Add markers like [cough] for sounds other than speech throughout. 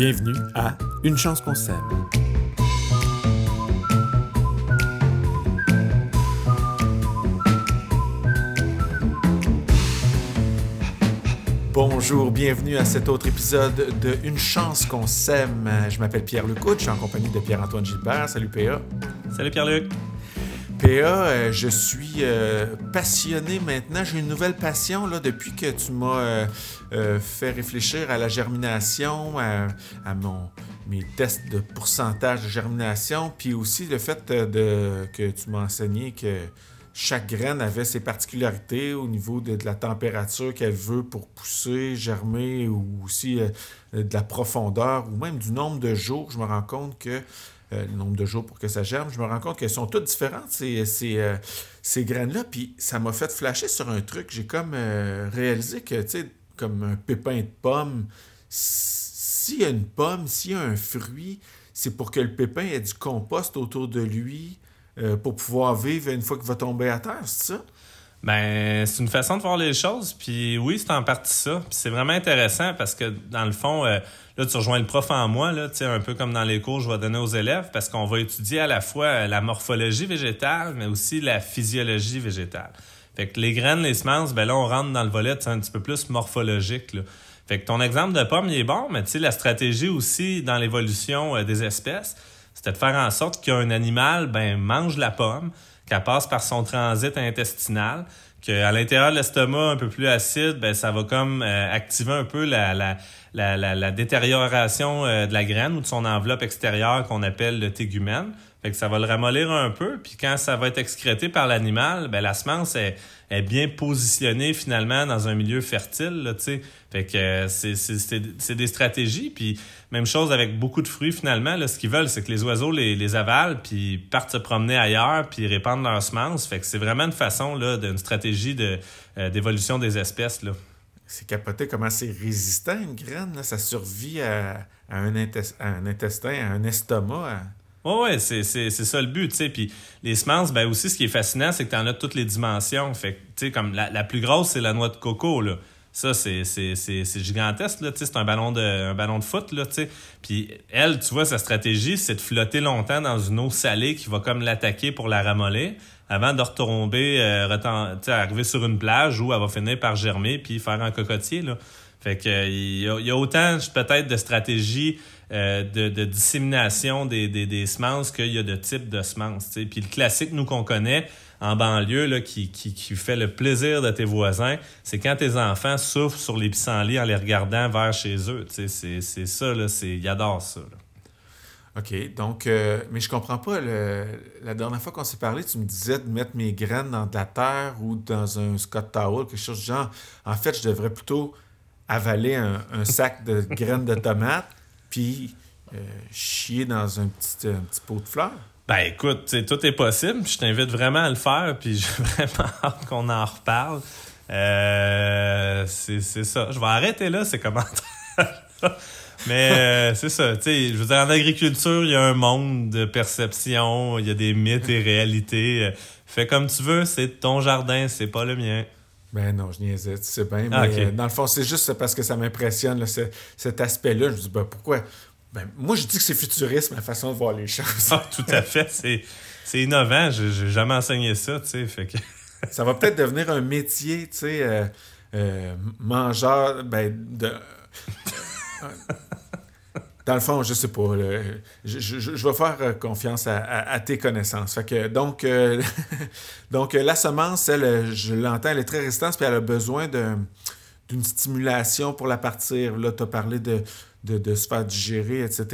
Bienvenue à Une chance qu'on s'aime. Bonjour, bienvenue à cet autre épisode de Une chance qu'on s'aime. Je m'appelle Pierre Lecout, je suis en compagnie de Pierre-Antoine Gilbert. Salut PA. Salut Pierre-Luc. PA, euh, je suis euh, passionné maintenant. J'ai une nouvelle passion depuis que tu m'as euh, fait réfléchir à la germination, à, mes tests de pourcentage de germination, puis aussi le fait que tu m'as enseigné que chaque graine avait ses particularités au niveau de, la température qu'elle veut pour pousser, germer, ou aussi de la profondeur, ou même du nombre de jours. Je me rends compte que euh, le nombre de jours pour que ça germe, je me rends compte qu'elles sont toutes différentes, ces, ces, euh, ces graines-là. Puis ça m'a fait flasher sur un truc. J'ai comme euh, réalisé que, tu sais, comme un pépin de pomme, s'il y a une pomme, s'il y a un fruit, c'est pour que le pépin ait du compost autour de lui pour pouvoir vivre une fois qu'il va tomber à terre, c'est ça? Ben, c'est une façon de voir les choses, puis oui, c'est en partie ça. Puis c'est vraiment intéressant parce que, dans le fond, euh, là, tu rejoins le prof en moi, là, un peu comme dans les cours, je vais donner aux élèves, parce qu'on va étudier à la fois la morphologie végétale, mais aussi la physiologie végétale. Fait que les graines, les semences, ben là, on rentre dans le volet un petit peu plus morphologique. Fait que ton exemple de pomme, il est bon, mais tu sais, la stratégie aussi dans l'évolution euh, des espèces, c'était de faire en sorte qu'un animal, ben, mange la pomme, qu'elle passe par son transit intestinal, qu'à l'intérieur de l'estomac un peu plus acide, ben, ça va comme euh, activer un peu la, la, la, la, détérioration euh, de la graine ou de son enveloppe extérieure qu'on appelle le tégumène. Fait que ça va le ramollir un peu, puis quand ça va être excrété par l'animal, ben la semence est, est, bien positionnée finalement dans un milieu fertile, là. Fait que euh, c'est des stratégies, puis même chose avec beaucoup de fruits finalement, là, ce qu'ils veulent, c'est que les oiseaux les, les avalent, puis partent se promener ailleurs, puis répandent leurs semences. Fait que c'est vraiment une façon, là, d'une stratégie de, euh, d'évolution des espèces, là. C'est capoté comment c'est résistant une graine, là. ça survit à, à, un à, un intestin, à un estomac. Oui, ouais, c'est, ça le but, tu sais. Puis les semences, ben aussi, ce qui est fascinant, c'est que tu en as toutes les dimensions. Fait tu sais, comme la, plus grosse, c'est la noix de coco, là. Ça, c'est, gigantesque. C'est un ballon de, un ballon de foot, là. Puis elle, tu vois, sa stratégie, c'est de flotter longtemps dans une eau salée qui va comme l'attaquer pour la ramollir avant de retomber, euh, arriver sur une plage où elle va finir par germer puis faire un cocotier, là. Fait que il y, a, autant peut-être de stratégies euh, de, dissémination des, des, semences qu'il y a de types de semences. Puis le classique, nous, qu'on connaît en banlieue, là, qui, qui, qui, fait le plaisir de tes voisins, c'est quand tes enfants souffrent sur les pissenlits en les regardant vers chez eux. C'est, ça, ils adorent ça. OK. Donc, euh, mais je comprends pas. la dernière fois qu'on s'est parlé, tu me disais de mettre mes graines dans de la terre ou dans un Scott Towel, quelque chose du genre. En fait, je devrais plutôt avaler un, sac de graines de tomates puis euh, chier dans un petit, petit pot de fleurs. Ben écoute, tout est possible. Je t'invite vraiment à le faire, puis [laughs] j'ai vraiment hâte qu'on en reparle. Euh, c'est ça. Je vais arrêter là ces commentaires. Mais euh, c'est ça, tu sais, je veux dire, en agriculture, il y a un monde de perception, il y a des mythes et réalités. Fais comme tu veux, c'est ton jardin, c'est pas le mien. Ben non, je niaisais, tu sais bien. Ah, mais dans le fond, c'est juste parce que ça m'impressionne, cet aspect-là. Je me dis, ben pourquoi? Ben, moi, je dis que c'est futuriste, ma façon de voir les choses. Ah, tout à fait. C'est innovant. Je n'ai jamais enseigné ça, tu sais. Fait que... [laughs] ça va peut-être devenir un métier, tu sais, euh, euh, mangeur, ben, de... [laughs] Dans le fond, je sais pas. je, vais faire euh, confiance à, tes connaissances. Fait que, donc, euh, [laughs] donc, la semence, elle, je l'entends, elle est très résistante, puis elle a besoin d'une stimulation pour la partir. Là, tu as parlé de, de, se faire digérer, etc.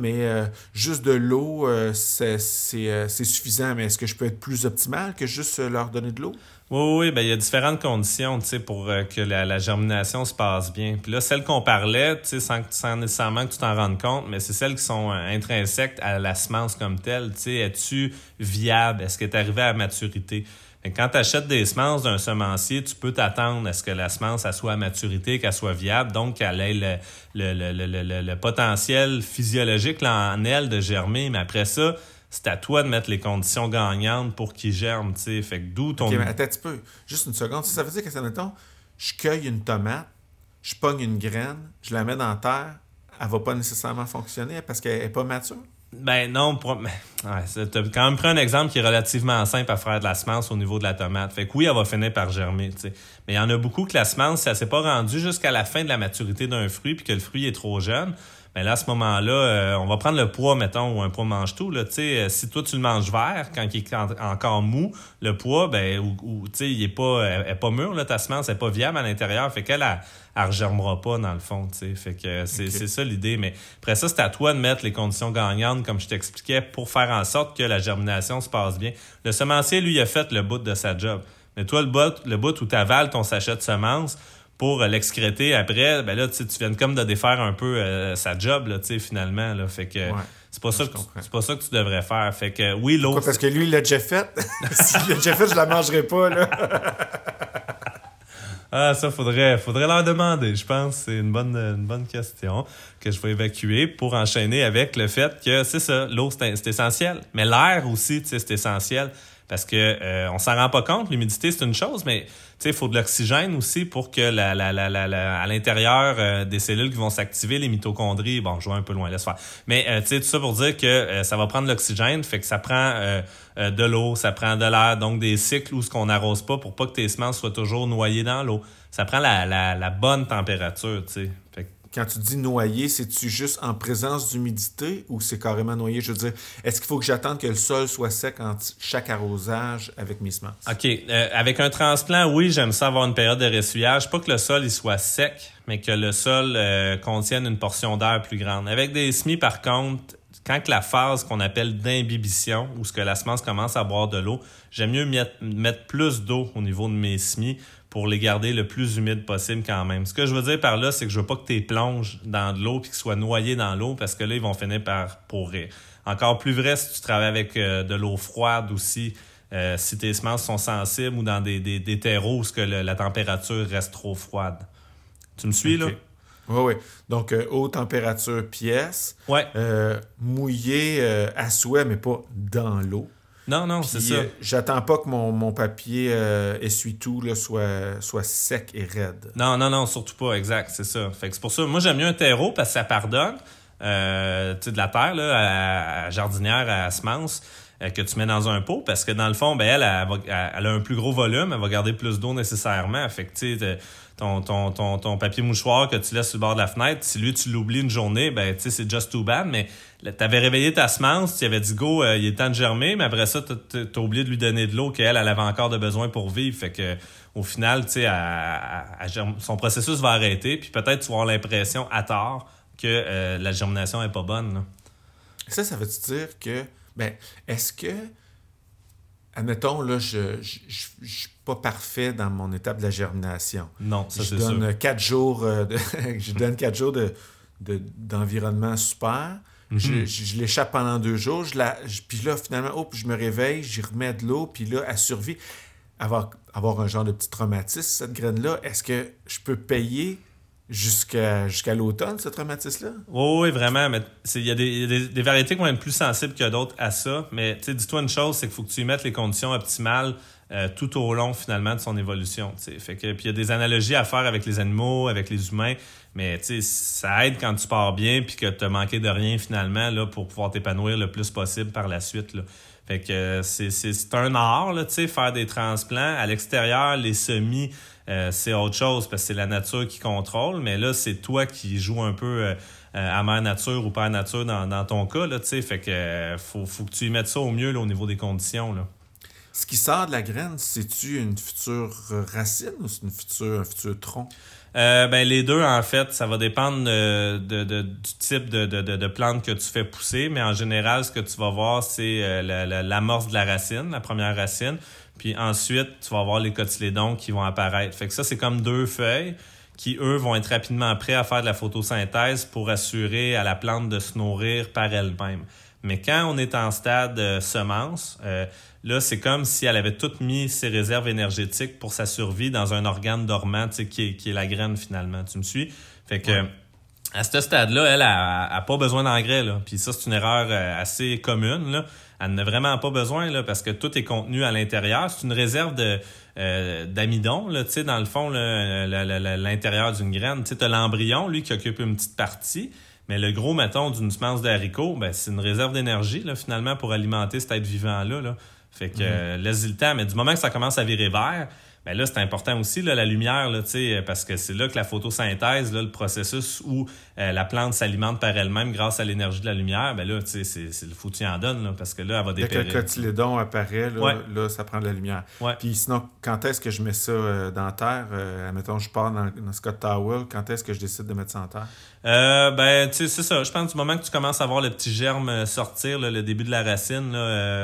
Mais euh, juste de l'eau, c'est suffisant. Mais est-ce que je peux être plus optimal que juste leur donner de l'eau? Oui, oui, ben, il y a différentes conditions pour euh, que la, germination se passe bien. Puis là, celles qu'on parlait, sans, sans nécessairement que tu t'en rendes compte, mais c'est celles qui sont euh, intrinsèques à la semence comme telle. Es-tu viable? Est-ce que tu es arrivé à maturité? Quand tu achètes des semences d'un semencier, tu peux t'attendre à ce que la semence soit à maturité, qu'elle soit viable, donc qu'elle ait le, potentiel physiologique en elle de germer. Mais après ça, c'est à toi de mettre les conditions gagnantes pour qu'il germe, tu sais. Fait que d'où ton... OK, mais attends un petit peu. Juste une seconde. Ça veut dire que, mettons, je cueille une tomate, je pogne une graine, je la mets dans la terre, elle va pas nécessairement fonctionner parce qu'elle est pas mature? Ben non, [laughs] quand même pris un exemple qui est relativement simple à faire de la semence au niveau de la tomate. Fait que oui, elle va finir par germer. Mais il y en a beaucoup que la semence, si elle s'est pas rendue jusqu'à la fin de la maturité d'un fruit puis que le fruit est trop jeune, mais là, à ce moment-là, euh, on va prendre le poids, mettons, ou un poids mange-tout. Là, euh, si toi, tu le manges vert, quand il est encore mou, le poids, ben, ou, il est pas, est pas mûr, là, ta semence n'est pas viable à l'intérieur. Fait qu'elle, elle, elle regermera pas, dans le fond. sais Fait que c'est ça l'idée. Mais après ça, c'est à toi de mettre les conditions gagnantes, comme je t'expliquais, pour faire en sorte que la germination se passe bien. Le semencier, lui, a fait le bout de sa job. Mais toi, le bout, le bout où tu avales ton sachet de semences, pour l'excréter après, ben là, tu viens comme de défaire un peu euh, sa job, là, finalement. Là, fait que c'est pas, ça que c'est pas ça que tu devrais faire. Fait que oui, l'autre. Parce que lui, il l'a déjà fait. [laughs] S'il l'a déjà fait, je la mangerai pas, là. [laughs] ah, ça, faudrait, faudrait leur demander. Je pense c'est une bonne, une bonne question que je vais évacuer pour enchaîner avec le fait que c'est ça, l'eau, c'est essentiel. Mais l'air aussi, c'est essentiel. Parce que euh, on s'en rend pas compte, l'humidité c'est une chose, mais il faut de l'oxygène aussi pour que la, la, la, la à l'intérieur euh, des cellules qui vont s'activer, les mitochondries, bon, je vais un peu loin, laisse faire. Mais euh, tout ça pour dire que euh, ça va prendre l'oxygène, fait que ça prend de l'eau, ça prend de l'air, donc des cycles où ce qu'on n'arrose pas pour pas que tes semences soient toujours noyées dans l'eau. Ça prend la bonne température, tu sais. Quand tu dis noyer, c'est-tu juste en présence d'humidité ou c'est carrément noyé? Je veux dire, est-ce qu'il faut que j'attende que le sol soit sec en chaque arrosage avec mes semences? OK. Euh, avec un transplant, oui, j'aime ça avoir une période de ressuyage. Pas que le sol il soit sec, mais que le sol euh, contienne une portion d'air plus grande. Avec des semis, par contre, quand la phase qu'on appelle d'imbibition, où ce que la semence commence à boire de l'eau, j'aime mieux mettre plus d'eau au niveau de mes semis pour les garder le plus humide possible quand même. Ce que je veux dire par là, c'est que je veux pas que tu plonges dans de l'eau puis qu'ils soient noyés dans l'eau parce que là, ils vont finir par pourrir. Encore plus vrai si tu travailles avec euh, de l'eau froide aussi, euh, si tes semences sont sensibles ou dans des, des, terreaux où que la température reste trop froide. Tu me suis là? Oui, oui. Donc, euh, haute température pièce. Ouais. mouillé à souhait, mais pas dans l'eau. Non, non, c'est ça. Euh, j'attends pas que mon, mon papier euh, essuie-tout soit, soit sec et raide. Non, non, non, surtout pas, exact, c'est ça. Fait que c'est pour ça, moi j'aime mieux un terreau parce que ça pardonne. Euh, tu de la terre, là, à, jardinière, à semence, euh, que tu mets dans un pot parce que dans le fond, ben, elle, elle, a un plus gros volume, elle va garder plus d'eau nécessairement. Fait que, tu ton, ton, ton, ton, papier mouchoir que tu laisses sur le bord de la fenêtre, si lui, tu l'oublies une journée, ben, tu c'est just too bad, mais t'avais réveillé ta semence, tu avais dit go, euh, il est temps de germer, mais après ça, t'as oublié de lui donner de l'eau qu'elle, elle avait encore de besoin pour vivre. Fait que, au final, tu sais, son processus va arrêter, puis peut-être tu vas avoir l'impression à tort que euh, la germination est pas bonne. Ça, ça veut-tu dire que, ben, est-ce que admettons, là, je ne suis pas parfait dans mon étape de la germination. Non, ça c'est donne Quatre jours euh, de, [laughs] je donne quatre jours de, d'environnement super. Mhm. Je, l'échappe pendant deux jours. Je la, puis là, finalement, oh, je me réveille, j'y remets de l'eau, puis là, elle survit. Avoir, avoir un genre de petit traumatisme, cette graine-là, est-ce que je peux payer jusqu'à l'automne, ce traumatisme-là? Oui, vraiment. Mais il y a, des, des, variétés qui vont être plus sensibles que d'autres à ça. Mais dis-toi une chose, c'est qu'il faut que tu y mettes les conditions optimales euh, tout au long, finalement, de son évolution. Puis il y a des analogies à faire avec les animaux, avec les humains. Mais ça aide quand tu pars bien puis que tu as manqué de rien, finalement, là, pour pouvoir t'épanouir le plus possible par la suite. Fait que c'est un art, là, faire des transplants. À l'extérieur, les semis euh, c'est autre chose parce que c'est la nature qui contrôle, mais là, c'est toi qui joues un peu euh, euh, à mère nature ou père nature dans, ton cas, là, tu sais. Fait que faut, faut que tu y mettes ça au mieux au niveau des conditions, là. Ce qui sort de la graine, c'est-tu une future racine ou c'est une future, un futur tronc? Ben, les deux, en fait, ça va dépendre de, du type de, de, plante que tu fais pousser, mais en général, ce que tu vas voir, c'est l'amorce de la racine, la première racine. Puis ensuite, tu vas avoir les cotylédons qui vont apparaître. Fait que ça, c'est comme deux feuilles qui, eux, vont être rapidement prêts à faire de la photosynthèse pour assurer à la plante de se nourrir par elle-même. Mais quand on est en stade euh, semence, euh, là, c'est comme si elle avait toutes mis ses réserves énergétiques pour sa survie dans un organe dormant, qui est, qui est la graine finalement. Tu me suis? Fait que à ce stade-là, elle a, pas besoin d'engrais. Là. Puis ça, c'est une erreur euh, assez commune. Là. Elle n'a vraiment pas besoin là, parce que tout est contenu à l'intérieur. C'est une réserve de euh, d'amidon, là, dans le fond, l'intérieur d'une graine. Tu as l'embryon, lui, qui occupe une petite partie. Mais le gros, mettons, d'une semence d'haricot, ben, c'est une réserve d'énergie, là, finalement, pour alimenter cet être vivant-là. Là. Fait que, laisse-y le temps. Mais du moment que ça commence à virer vert, mais ben là, c'est important aussi, là, la lumière, là, parce que c'est là que la photosynthèse, là, le processus où euh, la plante s'alimente par elle-même grâce à l'énergie de la lumière, ben là, c'est, c'est le foutu en donne, là, parce que là, elle va dépérir. Dès que le cotylédon apparaît, là, là, ça prend de la lumière. Puis sinon, quand est-ce que je mets ça euh, dans la terre? Euh, admettons, je pars dans, dans Scott Towel, quand est-ce que je décide de mettre ça en terre? Euh, ben, tu sais, c'est ça. Je pense du moment que tu commences à voir le petit germe sortir, le début de la racine,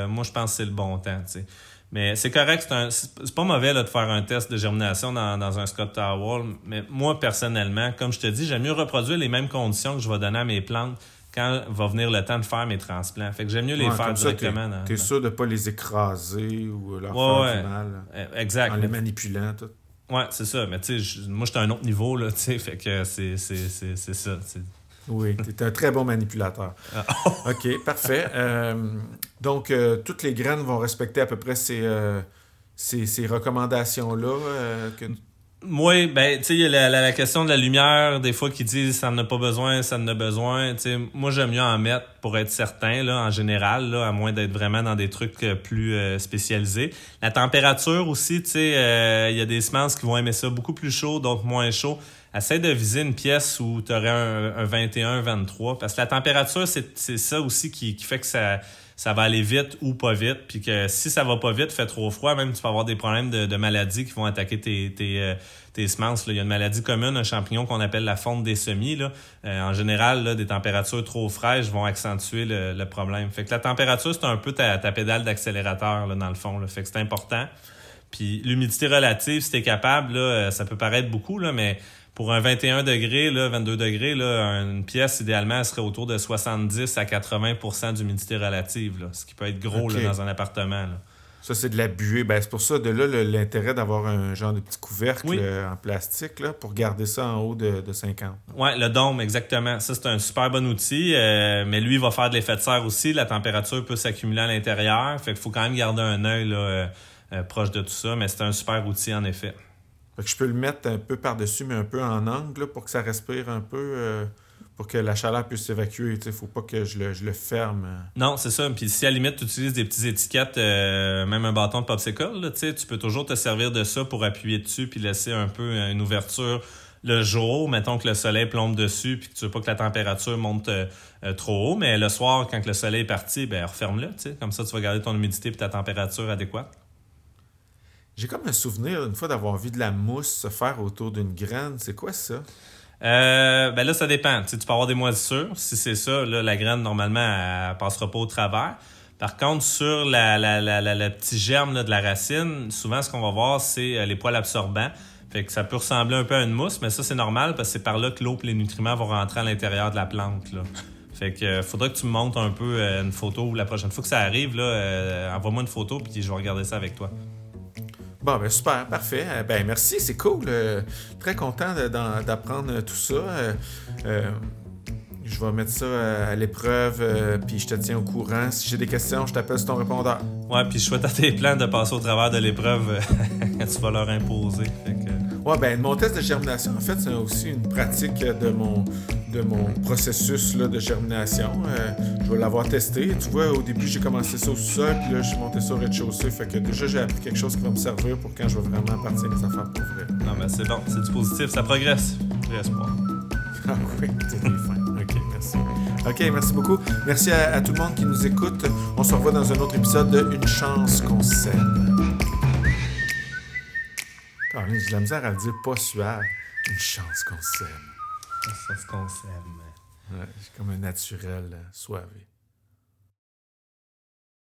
moi, je pense que c'est le bon temps, tu sais. Mais c'est correct, c'est pas mauvais là, de faire un test de germination dans, dans un Scott Tower. Mais moi, personnellement, comme je te dis, j'aime mieux reproduire les mêmes conditions que je vais donner à mes plantes quand va venir le temps de faire mes transplants. Fait que j'aime mieux les faire directement. Tu es, sûr de ne pas les écraser ou leur faire du mal. Eh, exact. En les manipulant, tout. Ouais, c'est ça. Mais tu sais, moi, j'étais à un autre niveau, là, tu sais. Fait que c'est ça. Oui, [laughs] tu es un très bon manipulateur. Ah. OK, parfait. [laughs] Euh, donc, euh, toutes les graines vont respecter à peu près ces, euh, ces, recommandations-là que... Oui, ben, tu sais, il y a la, question de la lumière, des fois, qui disent ça n'a pas besoin, ça en a besoin. Tu sais, moi, j'aime mieux en mettre pour être certain, là, en général, là, à moins d'être vraiment dans des trucs plus spécialisés. La température aussi, tu sais, il y a des semences qui vont aimer ça beaucoup plus chaud, donc moins chaud essaie de viser une pièce où tu aurais un, 21, 23, parce que la température, c'est ça aussi qui, fait que ça, ça va aller vite ou pas vite, puis que si ça va pas vite, fait trop froid, même tu peux avoir des problèmes de, maladies qui vont attaquer tes, tes, euh, tes semences. Il y a une maladie commune, un champignon qu'on appelle la fonte des semis. Là. Euh, en général, là, des températures trop fraîches vont accentuer le, problème. Fait que la température, c'est un peu ta, ta pédale d'accélérateur, dans le fond. Là. Fait que c'est important. Puis l'humidité relative, si tu es capable, là, euh, ça peut paraître beaucoup, là, mais pour un 21 degrés, là, 22 degrés, là, une pièce, idéalement, serait autour de 70 à 80% d'humidité relative, là, ce qui peut être gros là, dans un appartement. Là. Ça, c'est de la buée. Ben, c'est pour ça, de là, l'intérêt d'avoir un genre de petit couvercle euh, en plastique là, pour garder ça en haut de, de 50. Oui, le dôme, exactement. Ça, c'est un super bon outil. Euh, mais lui, il va faire de l'effet de serre aussi. La température peut s'accumuler à l'intérieur. Fait qu'il faut quand même garder un œil là, euh, proche de tout ça. Mais c'est un super outil, en effet je peux le mettre un peu par-dessus, mais un peu en angle pour que ça respire un peu, euh, pour que la chaleur puisse s'évacuer. Il ne faut pas que je le, ferme. Non, c'est ça. Puis si à la limite, tu utilises des petites étiquettes, euh, même un bâton de popsicle, tu peux toujours te servir de ça pour appuyer dessus puis laisser un peu une ouverture le jour, mettons que le soleil plombe dessus puis que tu veux pas que la température monte euh, trop haut, mais le soir, quand le soleil est parti, ben referme-le, comme ça tu vas garder ton humidité et ta température adéquate. J'ai comme un souvenir une fois d'avoir vu de la mousse se faire autour d'une graine. C'est quoi ça? Euh, ben là, ça dépend. Tu, tu peux avoir des moisissures. Si c'est ça, là, la graine, normalement, elle, passera pas au travers. Par contre, sur la, la, la, la, petit germe de la racine, souvent, ce qu'on va voir, c'est euh, les poils absorbants. Fait que ça peut ressembler un peu à une mousse, mais ça, c'est normal parce que c'est par là que l'eau et les nutriments vont rentrer à l'intérieur de la plante. Fait que euh, faudra que tu me montres un peu une photo la prochaine fois que ça arrive. Là, envoie-moi une photo puis je vais regarder ça avec toi. Bon, ben super, parfait. Euh, ben merci, c'est cool. Euh, très content d'apprendre tout ça. Euh, je vais mettre ça à l'épreuve, puis je te tiens au courant. Si j'ai des questions, je t'appelle sur ton répondeur. Ouais, puis je souhaite à tes plans de passer au travers de l'épreuve que [laughs] tu vas leur imposer. Ouais, ben mon test de germination, en fait, c'est aussi une pratique de mon, de mon processus là, de germination. Euh, je vais l'avoir testé. Tu vois, au début, j'ai commencé ça au sol, puis là, je suis monté ça au rez-de-chaussée. Fait que déjà, j'ai appris quelque chose qui va me servir pour quand je vais vraiment partir mes affaires pour vrai. Non, mais c'est bon, c'est du positif, ça progresse. J'ai espoir. [laughs] Ah oui, fin. OK, merci. OK, merci beaucoup. Merci à, tout le monde qui nous écoute. On se revoit dans un autre épisode de Une chance qu'on s'aime. j'ai de la misère à le dire pas suave. Une chance qu'on s'aime. Ça, c'est qu'on s'aime. Ouais, c'est comme un naturel euh, soivé.